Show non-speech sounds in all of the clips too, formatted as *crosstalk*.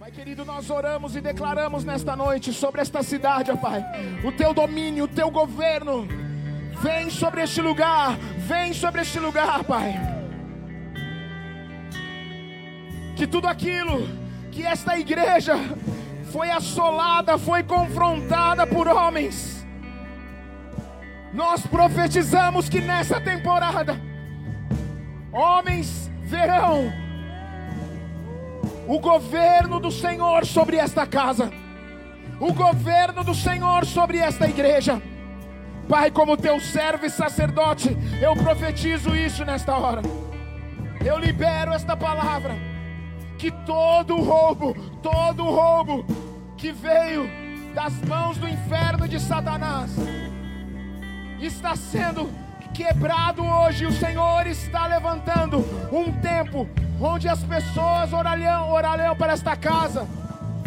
Pai querido, nós oramos e declaramos nesta noite sobre esta cidade, ó Pai, o teu domínio, o teu governo. Vem sobre este lugar, vem sobre este lugar, Pai. Que tudo aquilo que esta igreja foi assolada, foi confrontada por homens. Nós profetizamos que nessa temporada, homens verão o governo do Senhor sobre esta casa, o governo do Senhor sobre esta igreja. Pai, como teu servo e sacerdote, eu profetizo isso nesta hora. Eu libero esta palavra que todo roubo, todo roubo que veio das mãos do inferno de Satanás está sendo quebrado hoje. O Senhor está levantando um tempo onde as pessoas orarão, orarão para esta casa.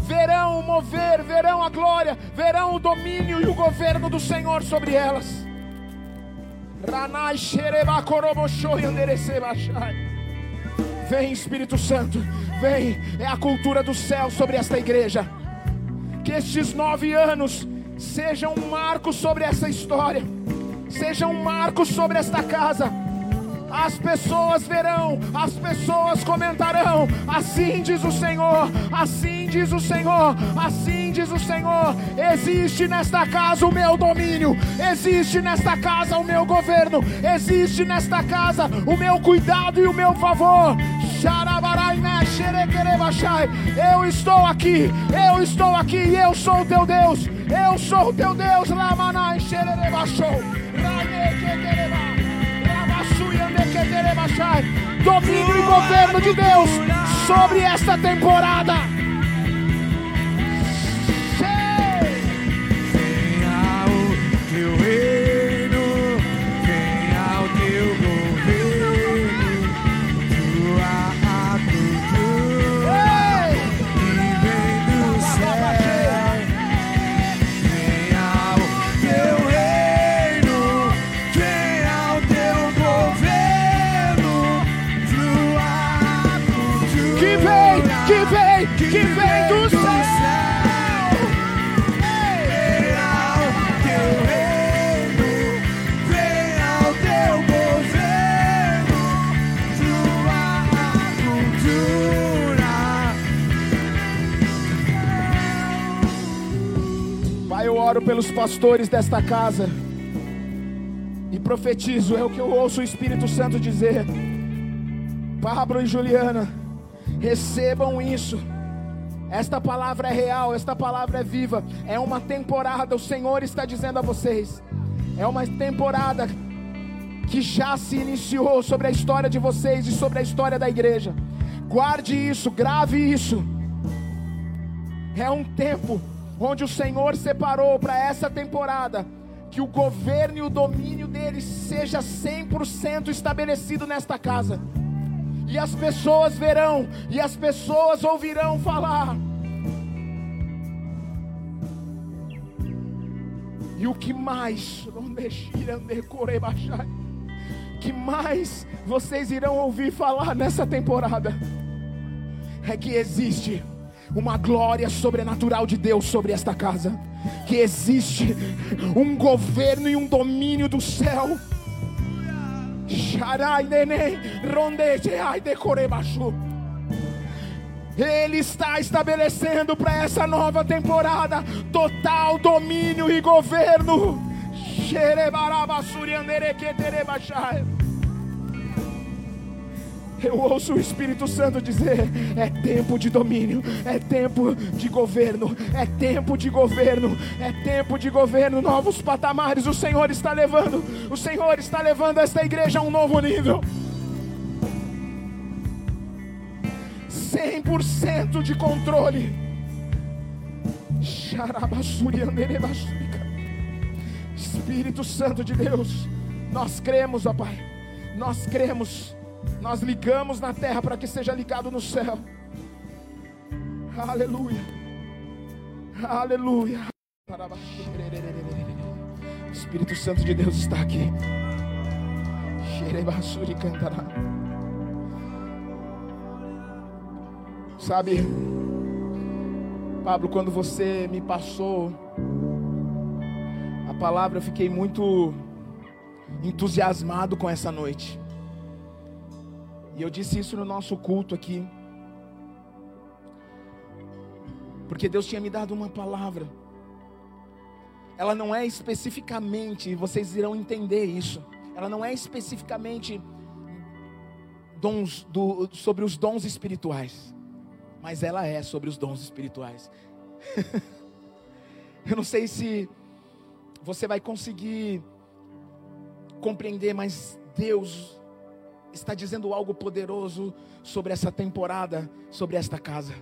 Verão o mover, verão a glória, verão o domínio e o governo do Senhor sobre elas. Vem Espírito Santo, vem, é a cultura do céu sobre esta igreja. Que estes nove anos sejam um marco sobre essa história, sejam um marco sobre esta casa. As pessoas verão, as pessoas comentarão. Assim diz o Senhor, assim diz o Senhor, assim diz o Senhor. Existe nesta casa o meu domínio, existe nesta casa o meu governo, existe nesta casa o meu cuidado e o meu favor. Eu estou aqui, eu estou aqui e eu sou o teu Deus. Eu sou o teu Deus. Lamanai xererebachou. Domínio e governo de Deus sobre esta temporada. Pastores desta casa e profetizo, é o que eu ouço o Espírito Santo dizer. Pablo e Juliana, recebam isso. Esta palavra é real, esta palavra é viva. É uma temporada, o Senhor está dizendo a vocês. É uma temporada que já se iniciou sobre a história de vocês e sobre a história da igreja. Guarde isso, grave isso. É um tempo onde o Senhor separou para essa temporada, que o governo e o domínio dele seja 100% estabelecido nesta casa. E as pessoas verão, e as pessoas ouvirão falar. E o que mais, que mais vocês irão ouvir falar nessa temporada, é que existe uma glória sobrenatural de Deus sobre esta casa. Que existe um governo e um domínio do céu. Ele está estabelecendo para essa nova temporada total domínio e governo. Eu ouço o Espírito Santo dizer: é tempo de domínio, é tempo de governo, é tempo de governo, é tempo de governo, novos patamares. O Senhor está levando, o Senhor está levando esta igreja a um novo nível. 100% de controle. Espírito Santo de Deus, nós cremos, ó Pai, nós cremos nós ligamos na terra para que seja ligado no céu. Aleluia. Aleluia. O Espírito Santo de Deus está aqui. Sabe, Pablo, quando você me passou a palavra, eu fiquei muito entusiasmado com essa noite. E eu disse isso no nosso culto aqui. Porque Deus tinha me dado uma palavra. Ela não é especificamente, vocês irão entender isso. Ela não é especificamente dons do, sobre os dons espirituais, mas ela é sobre os dons espirituais. *laughs* Eu não sei se você vai conseguir compreender, mas Deus está dizendo algo poderoso sobre essa temporada, sobre esta casa.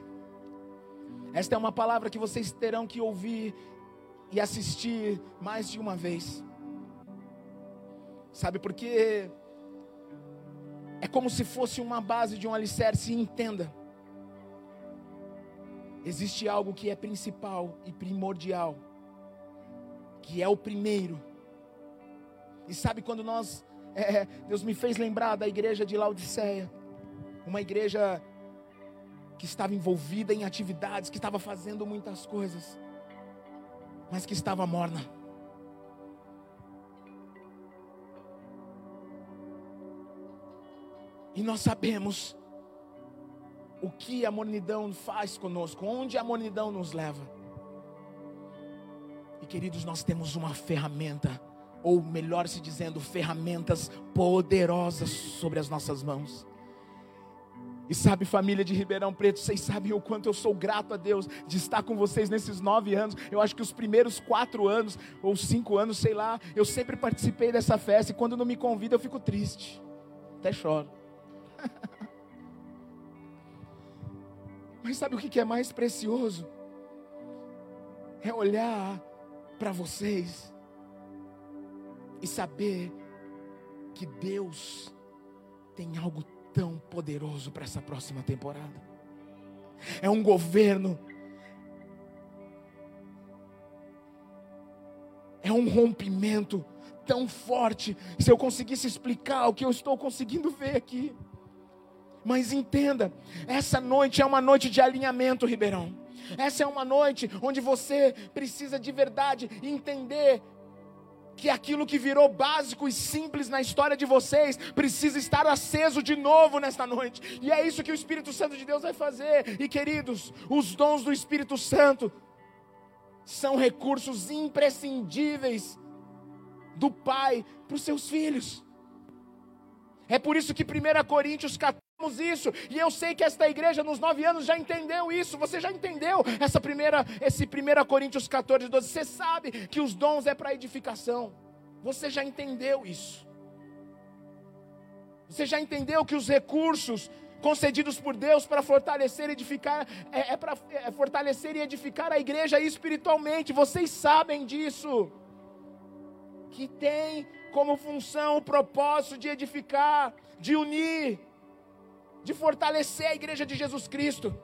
Esta é uma palavra que vocês terão que ouvir e assistir mais de uma vez. Sabe por quê? É como se fosse uma base de um alicerce, entenda. Existe algo que é principal e primordial, que é o primeiro. E sabe quando nós, é, Deus me fez lembrar da igreja de Laodiceia, uma igreja que estava envolvida em atividades, que estava fazendo muitas coisas, mas que estava morna. E nós sabemos o que a mornidão faz conosco, onde a mornidão nos leva. E queridos, nós temos uma ferramenta, ou melhor se dizendo, ferramentas poderosas sobre as nossas mãos. E sabe, família de Ribeirão Preto, vocês sabem o quanto eu sou grato a Deus de estar com vocês nesses nove anos. Eu acho que os primeiros quatro anos, ou cinco anos, sei lá, eu sempre participei dessa festa. E quando não me convida, eu fico triste, até choro. *laughs* Mas sabe o que é mais precioso? É olhar para vocês e saber que Deus tem algo tão poderoso para essa próxima temporada. É um governo, é um rompimento tão forte. Se eu conseguisse explicar o que eu estou conseguindo ver aqui. Mas entenda, essa noite é uma noite de alinhamento, Ribeirão. Essa é uma noite onde você precisa de verdade entender que aquilo que virou básico e simples na história de vocês precisa estar aceso de novo nesta noite. E é isso que o Espírito Santo de Deus vai fazer. E queridos, os dons do Espírito Santo são recursos imprescindíveis do Pai para os seus filhos. É por isso que 1 Coríntios 14 isso, e eu sei que esta igreja nos nove anos já entendeu isso, você já entendeu essa primeira, esse 1 Coríntios 14, 12, você sabe que os dons é para edificação, você já entendeu isso, você já entendeu que os recursos concedidos por Deus para fortalecer e edificar, é, é para é, fortalecer e edificar a igreja espiritualmente, vocês sabem disso, que tem como função o propósito de edificar, de unir, de fortalecer a igreja de Jesus Cristo.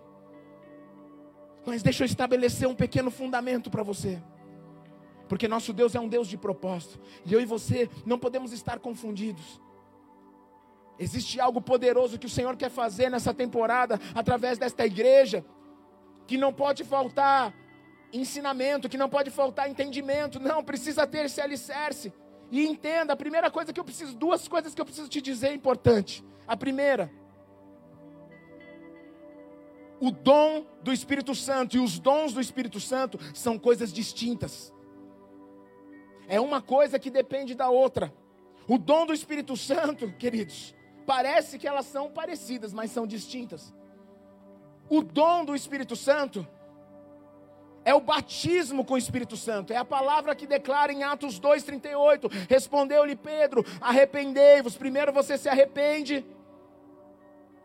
Mas deixa eu estabelecer um pequeno fundamento para você. Porque nosso Deus é um Deus de propósito. E eu e você não podemos estar confundidos. Existe algo poderoso que o Senhor quer fazer nessa temporada, através desta igreja, que não pode faltar ensinamento, que não pode faltar entendimento. Não, precisa ter esse alicerce. E entenda, a primeira coisa que eu preciso, duas coisas que eu preciso te dizer importante. A primeira, o dom do Espírito Santo e os dons do Espírito Santo são coisas distintas. É uma coisa que depende da outra. O dom do Espírito Santo, queridos, parece que elas são parecidas, mas são distintas. O dom do Espírito Santo é o batismo com o Espírito Santo, é a palavra que declara em Atos 2,38: Respondeu-lhe Pedro: Arrependei-vos. Primeiro você se arrepende,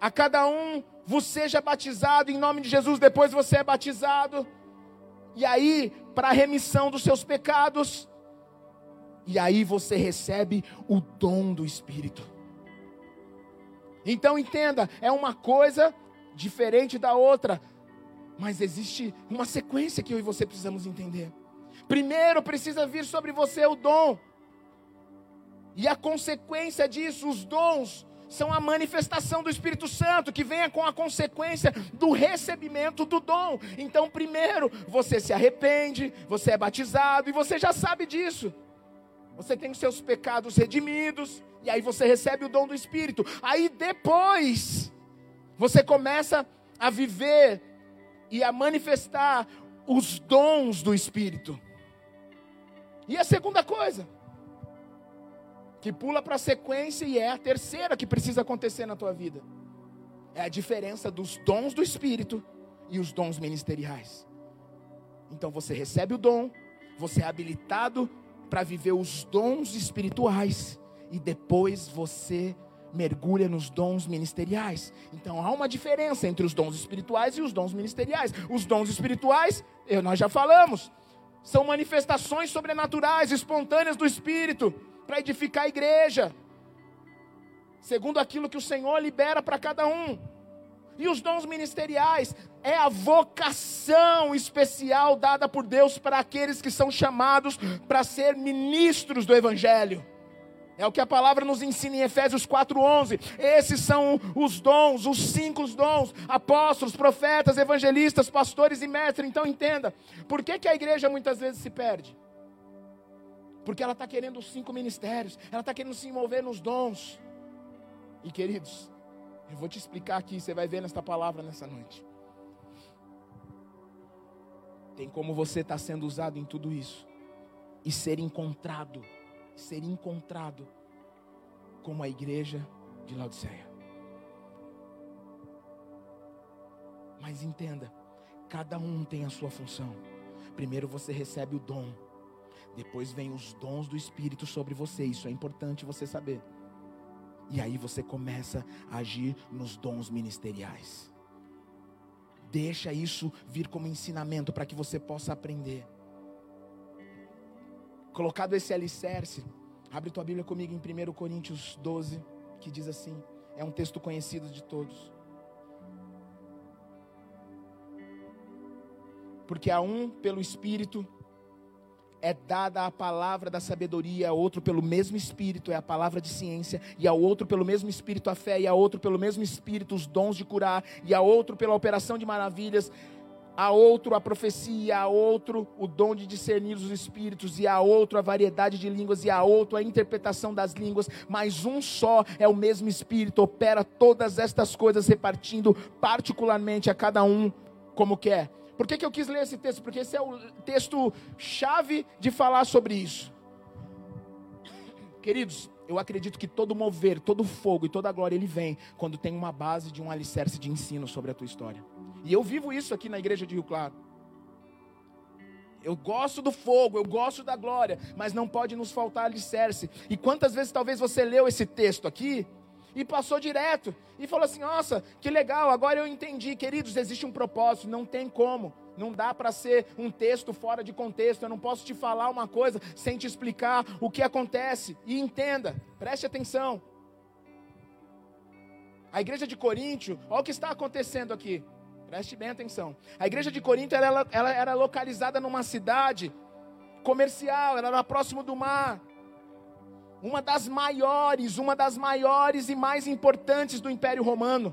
a cada um vos seja batizado em nome de Jesus, depois você é batizado, e aí, para a remissão dos seus pecados, e aí você recebe o dom do Espírito. Então entenda, é uma coisa diferente da outra, mas existe uma sequência que eu e você precisamos entender. Primeiro precisa vir sobre você o dom, e a consequência disso, os dons, são a manifestação do Espírito Santo, que venha com a consequência do recebimento do dom. Então, primeiro, você se arrepende, você é batizado e você já sabe disso. Você tem os seus pecados redimidos, e aí você recebe o dom do Espírito. Aí depois, você começa a viver e a manifestar os dons do Espírito. E a segunda coisa, que pula para a sequência e é a terceira que precisa acontecer na tua vida. É a diferença dos dons do Espírito e os dons ministeriais. Então você recebe o dom, você é habilitado para viver os dons espirituais e depois você mergulha nos dons ministeriais. Então há uma diferença entre os dons espirituais e os dons ministeriais. Os dons espirituais, nós já falamos, são manifestações sobrenaturais, espontâneas do Espírito para edificar a igreja, segundo aquilo que o Senhor libera para cada um. E os dons ministeriais é a vocação especial dada por Deus para aqueles que são chamados para ser ministros do Evangelho. É o que a palavra nos ensina em Efésios 4:11. Esses são os dons, os cinco dons: apóstolos, profetas, evangelistas, pastores e mestres. Então entenda, por que, que a igreja muitas vezes se perde? Porque ela está querendo os cinco ministérios, ela está querendo se envolver nos dons. E queridos, eu vou te explicar aqui, você vai ver nesta palavra nessa noite. Tem como você estar tá sendo usado em tudo isso e ser encontrado, ser encontrado como a igreja de Laodiceia. Mas entenda, cada um tem a sua função. Primeiro você recebe o dom depois vem os dons do Espírito sobre você. Isso é importante você saber. E aí você começa a agir nos dons ministeriais. Deixa isso vir como ensinamento para que você possa aprender. Colocado esse alicerce, abre tua Bíblia comigo em 1 Coríntios 12, que diz assim: é um texto conhecido de todos. Porque a um pelo Espírito é dada a palavra da sabedoria, a outro pelo mesmo Espírito é a palavra de ciência, e a outro pelo mesmo Espírito a fé, e a outro pelo mesmo Espírito os dons de curar, e a outro pela operação de maravilhas, a outro a profecia, a outro o dom de discernir os espíritos, e a outro a variedade de línguas, e a outro a interpretação das línguas, mas um só é o mesmo Espírito, opera todas estas coisas, repartindo particularmente a cada um como quer. Por que, que eu quis ler esse texto? Porque esse é o texto chave de falar sobre isso. Queridos, eu acredito que todo mover, todo fogo e toda glória ele vem quando tem uma base de um alicerce de ensino sobre a tua história. E eu vivo isso aqui na igreja de Rio Claro. Eu gosto do fogo, eu gosto da glória, mas não pode nos faltar alicerce. E quantas vezes talvez você leu esse texto aqui e passou direto e falou assim: Nossa, que legal, agora eu entendi, queridos. Existe um propósito, não tem como, não dá para ser um texto fora de contexto. Eu não posso te falar uma coisa sem te explicar o que acontece. E entenda, preste atenção. A igreja de Coríntio, olha o que está acontecendo aqui, preste bem atenção. A igreja de Coríntio ela, ela era localizada numa cidade comercial, ela era próximo do mar uma das maiores, uma das maiores e mais importantes do Império Romano.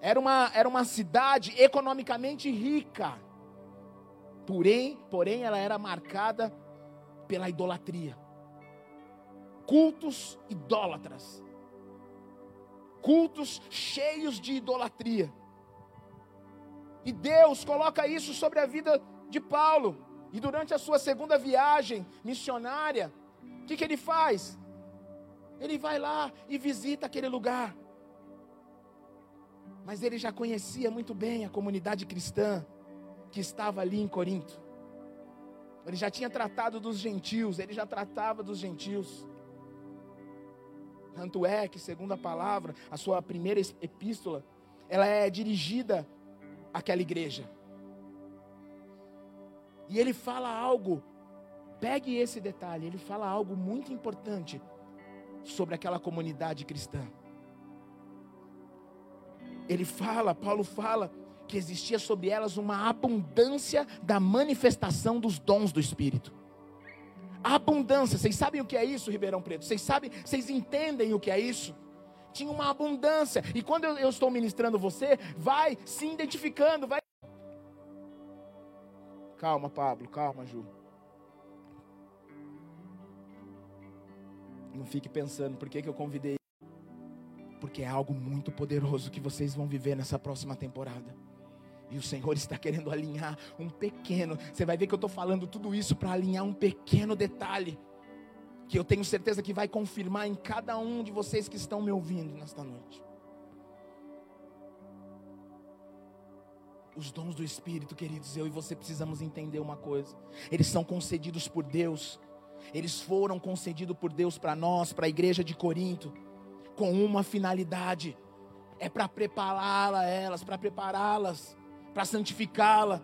Era uma, era uma cidade economicamente rica. Porém, porém, ela era marcada pela idolatria. Cultos idólatras. Cultos cheios de idolatria. E Deus coloca isso sobre a vida de Paulo. E durante a sua segunda viagem missionária, o que, que ele faz? Ele vai lá e visita aquele lugar. Mas ele já conhecia muito bem a comunidade cristã que estava ali em Corinto. Ele já tinha tratado dos gentios, ele já tratava dos gentios. Tanto é que, segundo a palavra, a sua primeira epístola, ela é dirigida àquela igreja. E ele fala algo, pegue esse detalhe, ele fala algo muito importante sobre aquela comunidade cristã. Ele fala, Paulo fala, que existia sobre elas uma abundância da manifestação dos dons do Espírito. abundância. Vocês sabem o que é isso, Ribeirão Preto? Vocês sabem, vocês entendem o que é isso? Tinha uma abundância. E quando eu, eu estou ministrando você, vai se identificando, vai. Calma, Pablo, calma, Ju. Não fique pensando por que, que eu convidei. Porque é algo muito poderoso que vocês vão viver nessa próxima temporada. E o Senhor está querendo alinhar um pequeno. Você vai ver que eu estou falando tudo isso para alinhar um pequeno detalhe. Que eu tenho certeza que vai confirmar em cada um de vocês que estão me ouvindo nesta noite. Os dons do Espírito, queridos, eu e você precisamos entender uma coisa: eles são concedidos por Deus, eles foram concedidos por Deus para nós, para a igreja de Corinto, com uma finalidade: é para prepará-la, elas, para prepará-las para santificá-la,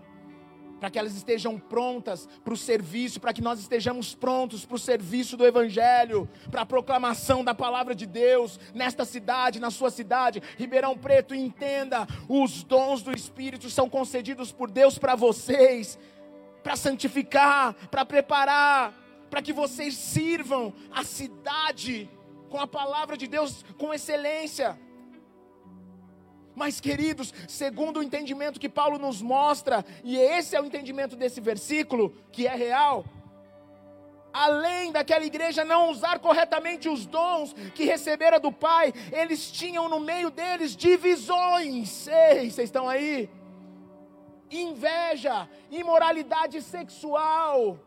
para que elas estejam prontas para o serviço, para que nós estejamos prontos para o serviço do Evangelho, para a proclamação da palavra de Deus nesta cidade, na sua cidade, Ribeirão Preto. Entenda: os dons do Espírito são concedidos por Deus para vocês, para santificar, para preparar, para que vocês sirvam a cidade com a palavra de Deus com excelência. Mas, queridos, segundo o entendimento que Paulo nos mostra, e esse é o entendimento desse versículo, que é real, além daquela igreja não usar corretamente os dons que recebera do Pai, eles tinham no meio deles divisões. Ei, vocês estão aí? Inveja, imoralidade sexual.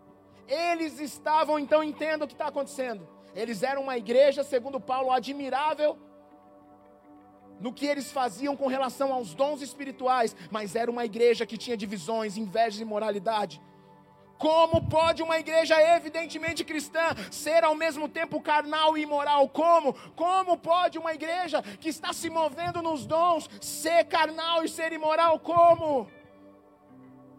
Eles estavam, então entenda o que está acontecendo. Eles eram uma igreja, segundo Paulo, admirável no que eles faziam com relação aos dons espirituais, mas era uma igreja que tinha divisões, inveja e imoralidade. Como pode uma igreja evidentemente cristã ser ao mesmo tempo carnal e imoral? Como? Como pode uma igreja que está se movendo nos dons ser carnal e ser imoral? Como?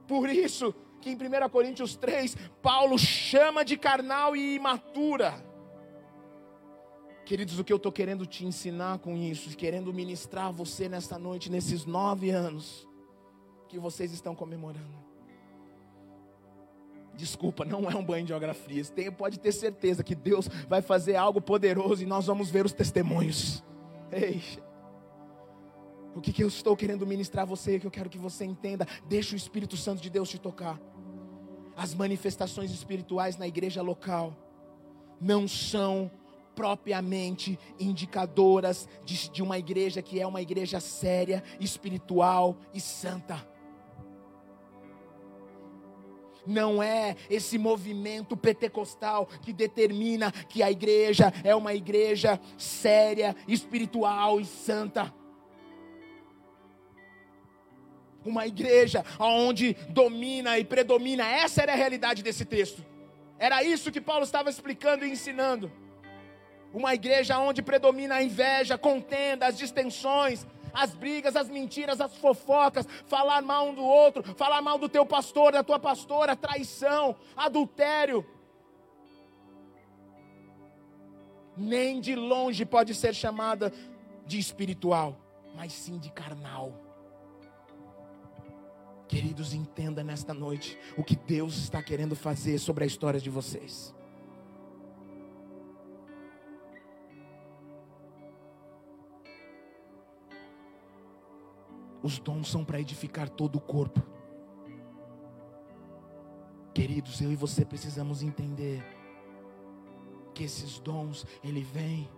Por isso que em 1 Coríntios 3, Paulo chama de carnal e imatura. Queridos, o que eu estou querendo te ensinar com isso, querendo ministrar a você nesta noite, nesses nove anos que vocês estão comemorando. Desculpa, não é um banho de geografia. Tem, pode ter certeza que Deus vai fazer algo poderoso e nós vamos ver os testemunhos. Ei, o que, que eu estou querendo ministrar a você, que eu quero que você entenda, deixa o Espírito Santo de Deus te tocar. As manifestações espirituais na igreja local não são propriamente indicadoras de, de uma igreja que é uma igreja séria, espiritual e santa não é esse movimento pentecostal que determina que a igreja é uma igreja séria, espiritual e santa. Uma igreja onde domina e predomina, essa era a realidade desse texto. Era isso que Paulo estava explicando e ensinando. Uma igreja onde predomina a inveja, contenda, as distensões, as brigas, as mentiras, as fofocas, falar mal um do outro, falar mal do teu pastor, da tua pastora, traição, adultério. Nem de longe pode ser chamada de espiritual, mas sim de carnal. Queridos, entenda nesta noite o que Deus está querendo fazer sobre a história de vocês. Os dons são para edificar todo o corpo. Queridos, eu e você precisamos entender que esses dons, ele vem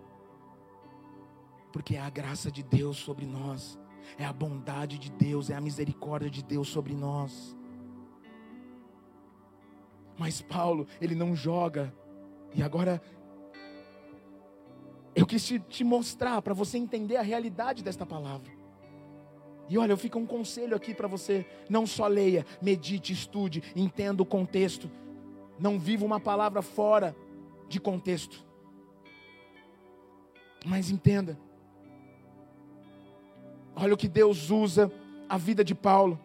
porque é a graça de Deus sobre nós, é a bondade de Deus, é a misericórdia de Deus sobre nós. Mas Paulo, ele não joga. E agora eu quis te, te mostrar para você entender a realidade desta palavra. E olha, eu fico um conselho aqui para você: não só leia, medite, estude, entenda o contexto. Não viva uma palavra fora de contexto. Mas entenda. Olha o que Deus usa a vida de Paulo.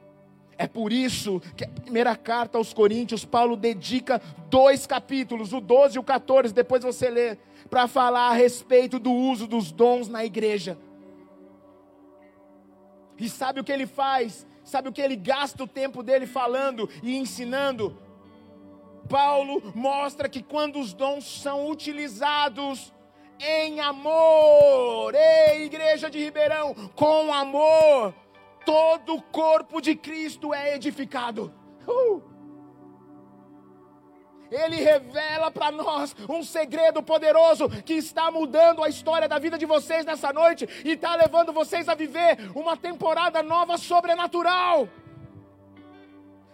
É por isso que a primeira carta aos Coríntios, Paulo dedica dois capítulos, o 12 e o 14, depois você lê, para falar a respeito do uso dos dons na igreja. E sabe o que ele faz? Sabe o que ele gasta o tempo dele falando e ensinando? Paulo mostra que quando os dons são utilizados em amor, ei, igreja de Ribeirão, com amor, todo o corpo de Cristo é edificado. Uh! Ele revela para nós um segredo poderoso que está mudando a história da vida de vocês nessa noite e está levando vocês a viver uma temporada nova sobrenatural.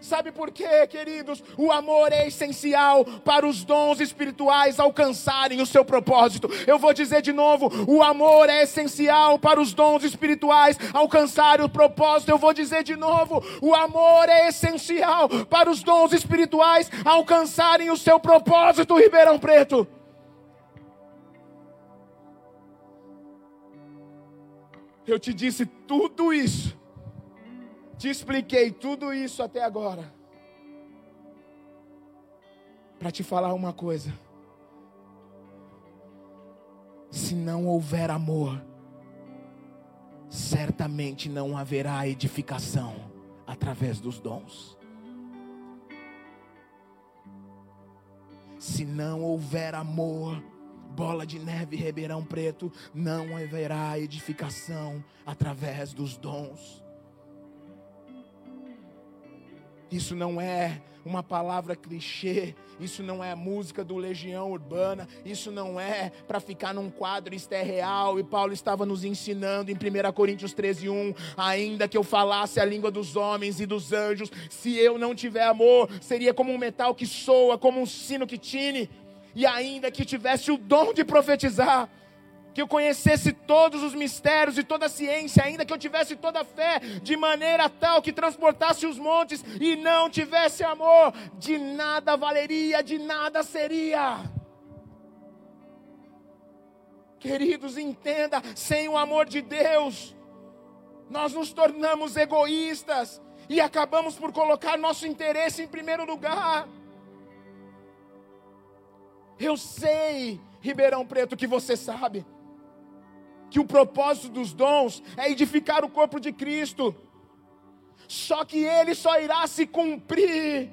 Sabe por quê, queridos? O amor é essencial para os dons espirituais alcançarem o seu propósito. Eu vou dizer de novo: o amor é essencial para os dons espirituais alcançarem o propósito. Eu vou dizer de novo: o amor é essencial para os dons espirituais alcançarem o seu propósito, Ribeirão Preto. Eu te disse tudo isso te expliquei tudo isso até agora para te falar uma coisa. Se não houver amor, certamente não haverá edificação através dos dons. Se não houver amor, bola de neve, Ribeirão Preto, não haverá edificação através dos dons. Isso não é uma palavra clichê, isso não é música do Legião Urbana, isso não é para ficar num quadro, isto é real. E Paulo estava nos ensinando em 1 Coríntios 13, 1: ainda que eu falasse a língua dos homens e dos anjos, se eu não tiver amor, seria como um metal que soa, como um sino que tine, e ainda que tivesse o dom de profetizar que eu conhecesse todos os mistérios e toda a ciência, ainda que eu tivesse toda a fé, de maneira tal que transportasse os montes e não tivesse amor, de nada valeria, de nada seria. Queridos, entenda, sem o amor de Deus, nós nos tornamos egoístas e acabamos por colocar nosso interesse em primeiro lugar. Eu sei, Ribeirão Preto, que você sabe que o propósito dos dons é edificar o corpo de Cristo. Só que ele só irá se cumprir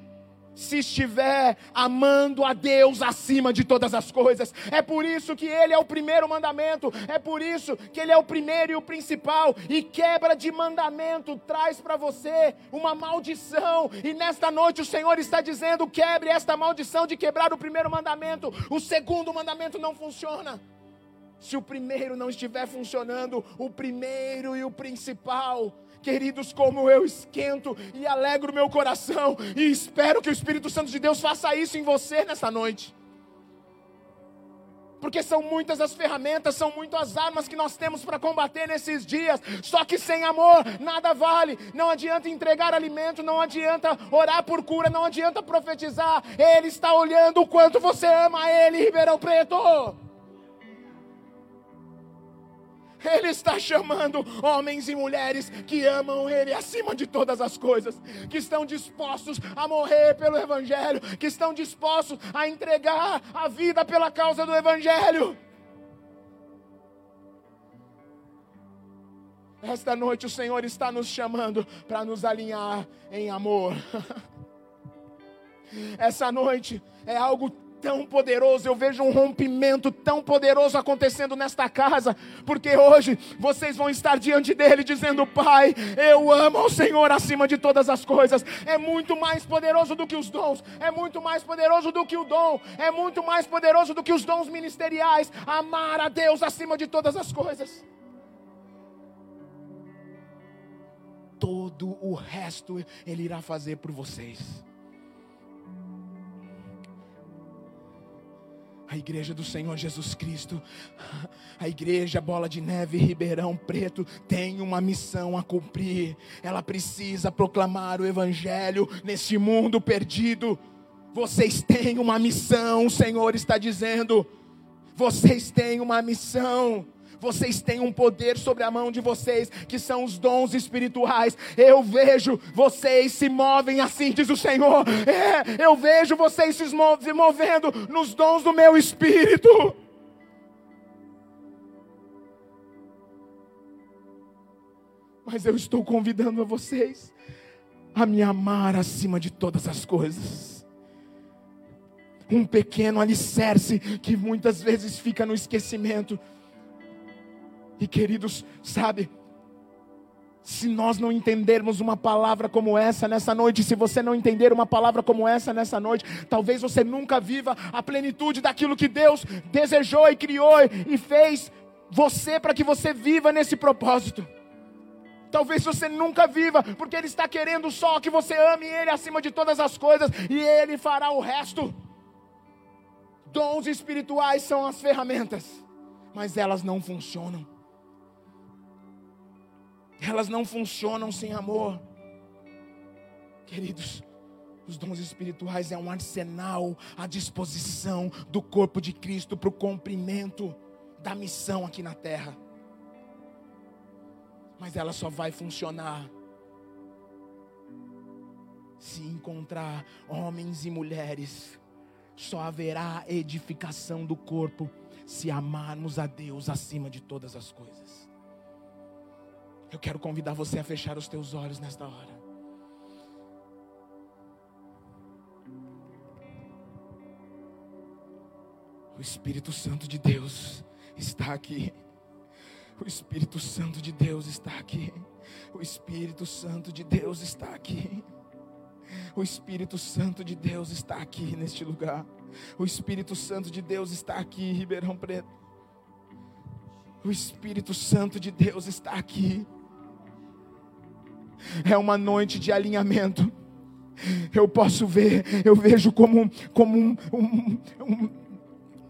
se estiver amando a Deus acima de todas as coisas. É por isso que ele é o primeiro mandamento, é por isso que ele é o primeiro e o principal. E quebra de mandamento traz para você uma maldição. E nesta noite o Senhor está dizendo: quebre esta maldição de quebrar o primeiro mandamento. O segundo mandamento não funciona. Se o primeiro não estiver funcionando, o primeiro e o principal, queridos, como eu esquento e alegro meu coração, e espero que o Espírito Santo de Deus faça isso em você nessa noite. Porque são muitas as ferramentas, são muitas as armas que nós temos para combater nesses dias. Só que sem amor nada vale. Não adianta entregar alimento, não adianta orar por cura, não adianta profetizar. Ele está olhando o quanto você ama Ele, Ribeirão Preto. Ele está chamando homens e mulheres que amam Ele acima de todas as coisas, que estão dispostos a morrer pelo Evangelho, que estão dispostos a entregar a vida pela causa do Evangelho. Esta noite o Senhor está nos chamando para nos alinhar em amor. *laughs* Essa noite é algo tão poderoso, eu vejo um rompimento tão poderoso acontecendo nesta casa, porque hoje vocês vão estar diante dele dizendo: Pai, eu amo ao Senhor acima de todas as coisas. É muito mais poderoso do que os dons, é muito mais poderoso do que o dom, é muito mais poderoso do que os dons ministeriais. Amar a Deus acima de todas as coisas. Todo o resto Ele irá fazer por vocês. A igreja do Senhor Jesus Cristo, a igreja Bola de Neve Ribeirão Preto tem uma missão a cumprir. Ela precisa proclamar o evangelho nesse mundo perdido. Vocês têm uma missão, o Senhor está dizendo. Vocês têm uma missão vocês têm um poder sobre a mão de vocês, que são os dons espirituais. Eu vejo vocês se movem assim, diz o Senhor. É, eu vejo vocês se movendo nos dons do meu espírito. Mas eu estou convidando a vocês a me amar acima de todas as coisas. um pequeno alicerce que muitas vezes fica no esquecimento. E queridos, sabe, se nós não entendermos uma palavra como essa nessa noite, se você não entender uma palavra como essa nessa noite, talvez você nunca viva a plenitude daquilo que Deus desejou e criou e fez você para que você viva nesse propósito. Talvez você nunca viva, porque Ele está querendo só que você ame Ele acima de todas as coisas e Ele fará o resto. Dons espirituais são as ferramentas, mas elas não funcionam elas não funcionam sem amor. Queridos, os dons espirituais é um arsenal à disposição do corpo de Cristo para o cumprimento da missão aqui na terra. Mas ela só vai funcionar se encontrar homens e mulheres. Só haverá edificação do corpo se amarmos a Deus acima de todas as coisas. Eu quero convidar você a fechar os teus olhos nesta hora. O Espírito Santo de Deus está aqui. O Espírito Santo de Deus está aqui. O Espírito Santo de Deus está aqui. O Espírito Santo de Deus está aqui neste lugar. O Espírito Santo de Deus está aqui, Ribeirão Preto. O Espírito Santo de Deus está aqui é uma noite de alinhamento. Eu posso ver, eu vejo como, como um, um, um,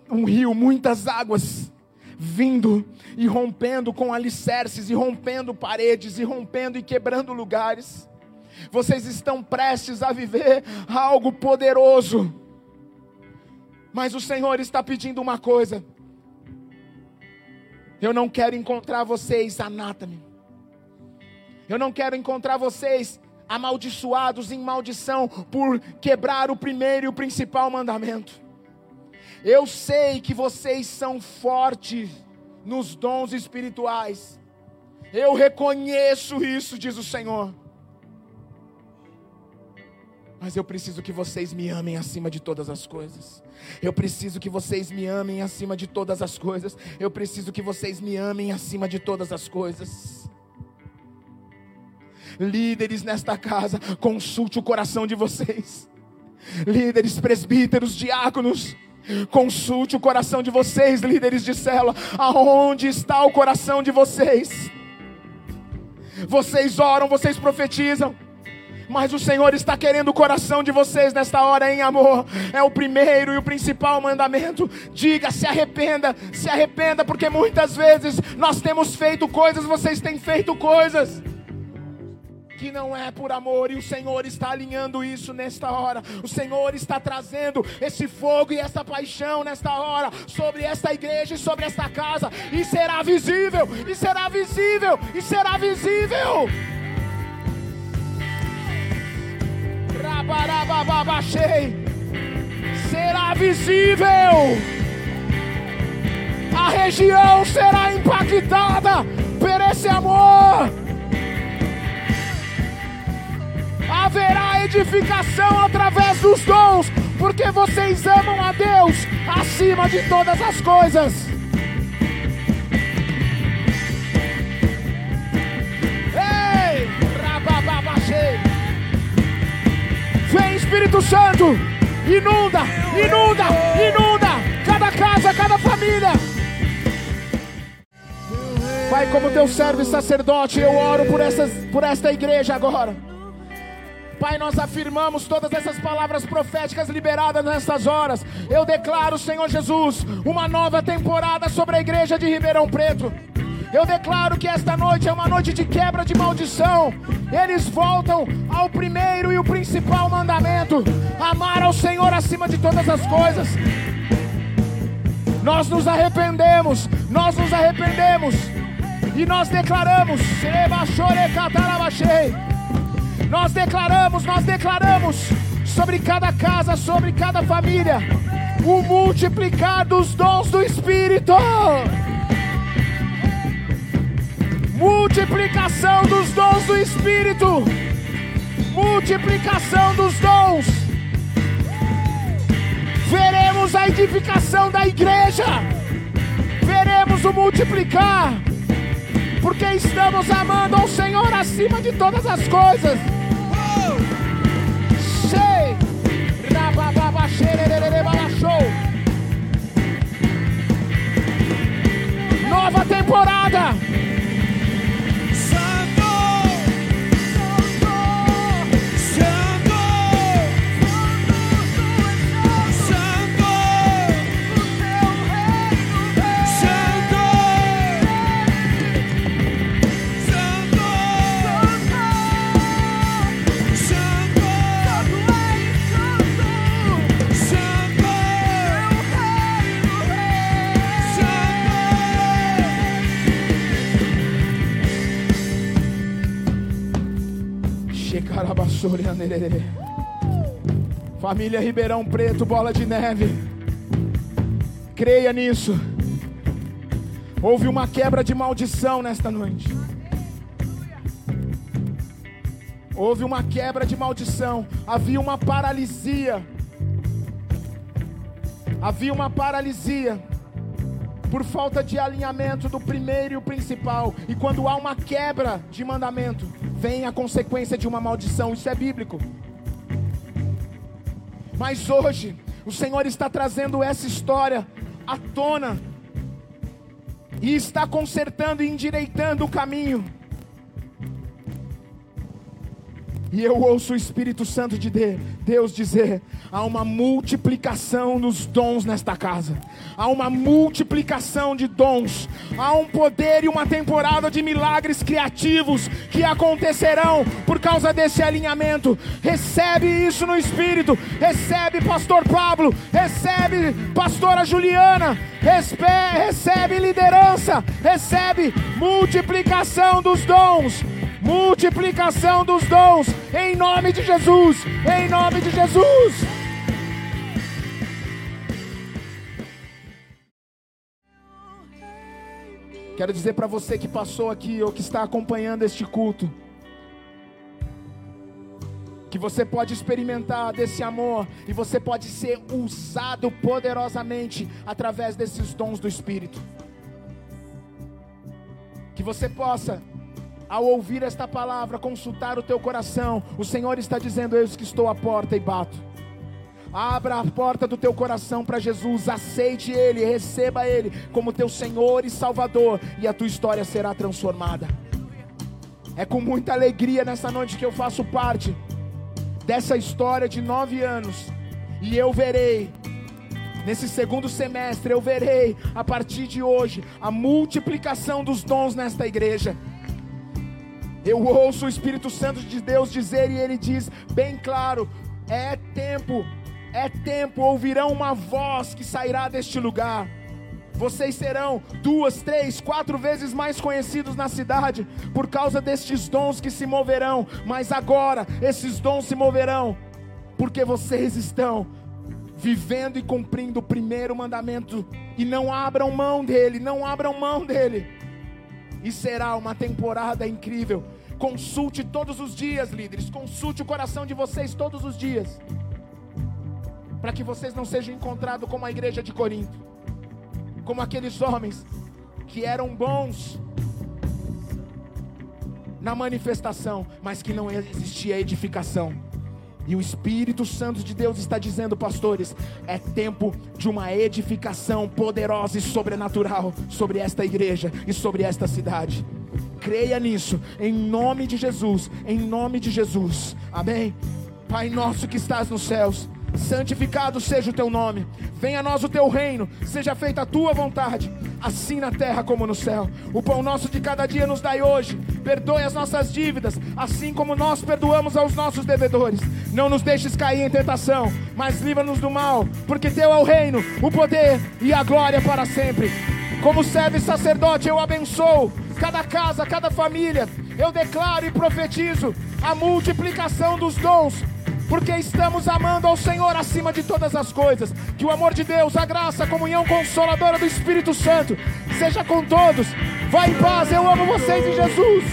um rio, muitas águas vindo e rompendo com alicerces, e rompendo paredes, e rompendo e quebrando lugares. Vocês estão prestes a viver algo poderoso, mas o Senhor está pedindo uma coisa. Eu não quero encontrar vocês anátame. Eu não quero encontrar vocês amaldiçoados em maldição por quebrar o primeiro e o principal mandamento. Eu sei que vocês são fortes nos dons espirituais. Eu reconheço isso, diz o Senhor. Mas eu preciso que vocês me amem acima de todas as coisas. Eu preciso que vocês me amem acima de todas as coisas. Eu preciso que vocês me amem acima de todas as coisas líderes nesta casa, consulte o coração de vocês. Líderes, presbíteros, diáconos, consulte o coração de vocês, líderes de cela. Aonde está o coração de vocês? Vocês oram, vocês profetizam. Mas o Senhor está querendo o coração de vocês nesta hora em amor. É o primeiro e o principal mandamento. Diga, se arrependa, se arrependa, porque muitas vezes nós temos feito coisas, vocês têm feito coisas que não é por amor, e o Senhor está alinhando isso nesta hora. O Senhor está trazendo esse fogo e essa paixão nesta hora sobre esta igreja e sobre esta casa, e será visível, e será visível, e será visível. Será visível. A região será impactada por esse amor. Haverá edificação através dos dons, porque vocês amam a Deus acima de todas as coisas. Ei. Vem Espírito Santo, inunda, inunda, inunda cada casa, cada família. Pai, como teu servo e sacerdote, eu oro por, essas, por esta igreja agora. Pai, nós afirmamos todas essas palavras proféticas liberadas nessas horas. Eu declaro, Senhor Jesus, uma nova temporada sobre a igreja de Ribeirão Preto. Eu declaro que esta noite é uma noite de quebra de maldição. Eles voltam ao primeiro e o principal mandamento: amar ao Senhor acima de todas as coisas. Nós nos arrependemos, nós nos arrependemos e nós declaramos: Seba chore catarabachei. Nós declaramos, nós declaramos sobre cada casa, sobre cada família, o multiplicar dos dons do Espírito. Multiplicação dos dons do Espírito. Multiplicação dos dons. veremos a edificação da igreja, veremos o multiplicar, porque estamos amando ao Senhor acima de todas as coisas. Sei, Nova temporada. Família Ribeirão Preto, bola de neve. Creia nisso. Houve uma quebra de maldição nesta noite. Houve uma quebra de maldição. Havia uma paralisia. Havia uma paralisia por falta de alinhamento do primeiro e o principal. E quando há uma quebra de mandamento, vem a consequência de uma maldição. Isso é bíblico. Mas hoje, o Senhor está trazendo essa história à tona e está consertando e endireitando o caminho. E eu ouço o Espírito Santo de Deus dizer: há uma multiplicação nos dons nesta casa, há uma multiplicação de dons, há um poder e uma temporada de milagres criativos que acontecerão por causa desse alinhamento. Recebe isso no Espírito, recebe, Pastor Pablo, recebe, Pastora Juliana, recebe liderança, recebe multiplicação dos dons multiplicação dos dons, em nome de Jesus, em nome de Jesus. Quero dizer para você que passou aqui ou que está acompanhando este culto, que você pode experimentar desse amor e você pode ser usado poderosamente através desses dons do Espírito. Que você possa ao ouvir esta palavra, consultar o teu coração, o Senhor está dizendo: Eis que estou à porta e bato. Abra a porta do teu coração para Jesus, aceite Ele, receba Ele como teu Senhor e Salvador, e a tua história será transformada. É com muita alegria nessa noite que eu faço parte dessa história de nove anos, e eu verei Nesse segundo semestre eu verei, a partir de hoje, a multiplicação dos dons nesta igreja. Eu ouço o Espírito Santo de Deus dizer, e ele diz bem claro: é tempo, é tempo, ouvirão uma voz que sairá deste lugar. Vocês serão duas, três, quatro vezes mais conhecidos na cidade por causa destes dons que se moverão. Mas agora esses dons se moverão porque vocês estão vivendo e cumprindo o primeiro mandamento e não abram mão dele, não abram mão dele. E será uma temporada incrível. Consulte todos os dias, líderes. Consulte o coração de vocês todos os dias. Para que vocês não sejam encontrados como a igreja de Corinto. Como aqueles homens que eram bons na manifestação, mas que não existia edificação. E o Espírito Santo de Deus está dizendo, pastores, é tempo de uma edificação poderosa e sobrenatural sobre esta igreja e sobre esta cidade. Creia nisso, em nome de Jesus, em nome de Jesus. Amém. Pai nosso que estás nos céus, santificado seja o teu nome. Venha a nós o teu reino, seja feita a tua vontade, assim na terra como no céu. O pão nosso de cada dia nos dai hoje. Perdoe as nossas dívidas, assim como nós perdoamos aos nossos devedores. Não nos deixes cair em tentação, mas livra-nos do mal, porque teu é o reino, o poder e a glória para sempre. Como servo e sacerdote, eu abençoo cada casa, cada família. Eu declaro e profetizo a multiplicação dos dons, porque estamos amando ao Senhor acima de todas as coisas. Que o amor de Deus, a graça, a comunhão consoladora do Espírito Santo seja com todos. Vá em paz, eu amo vocês em Jesus.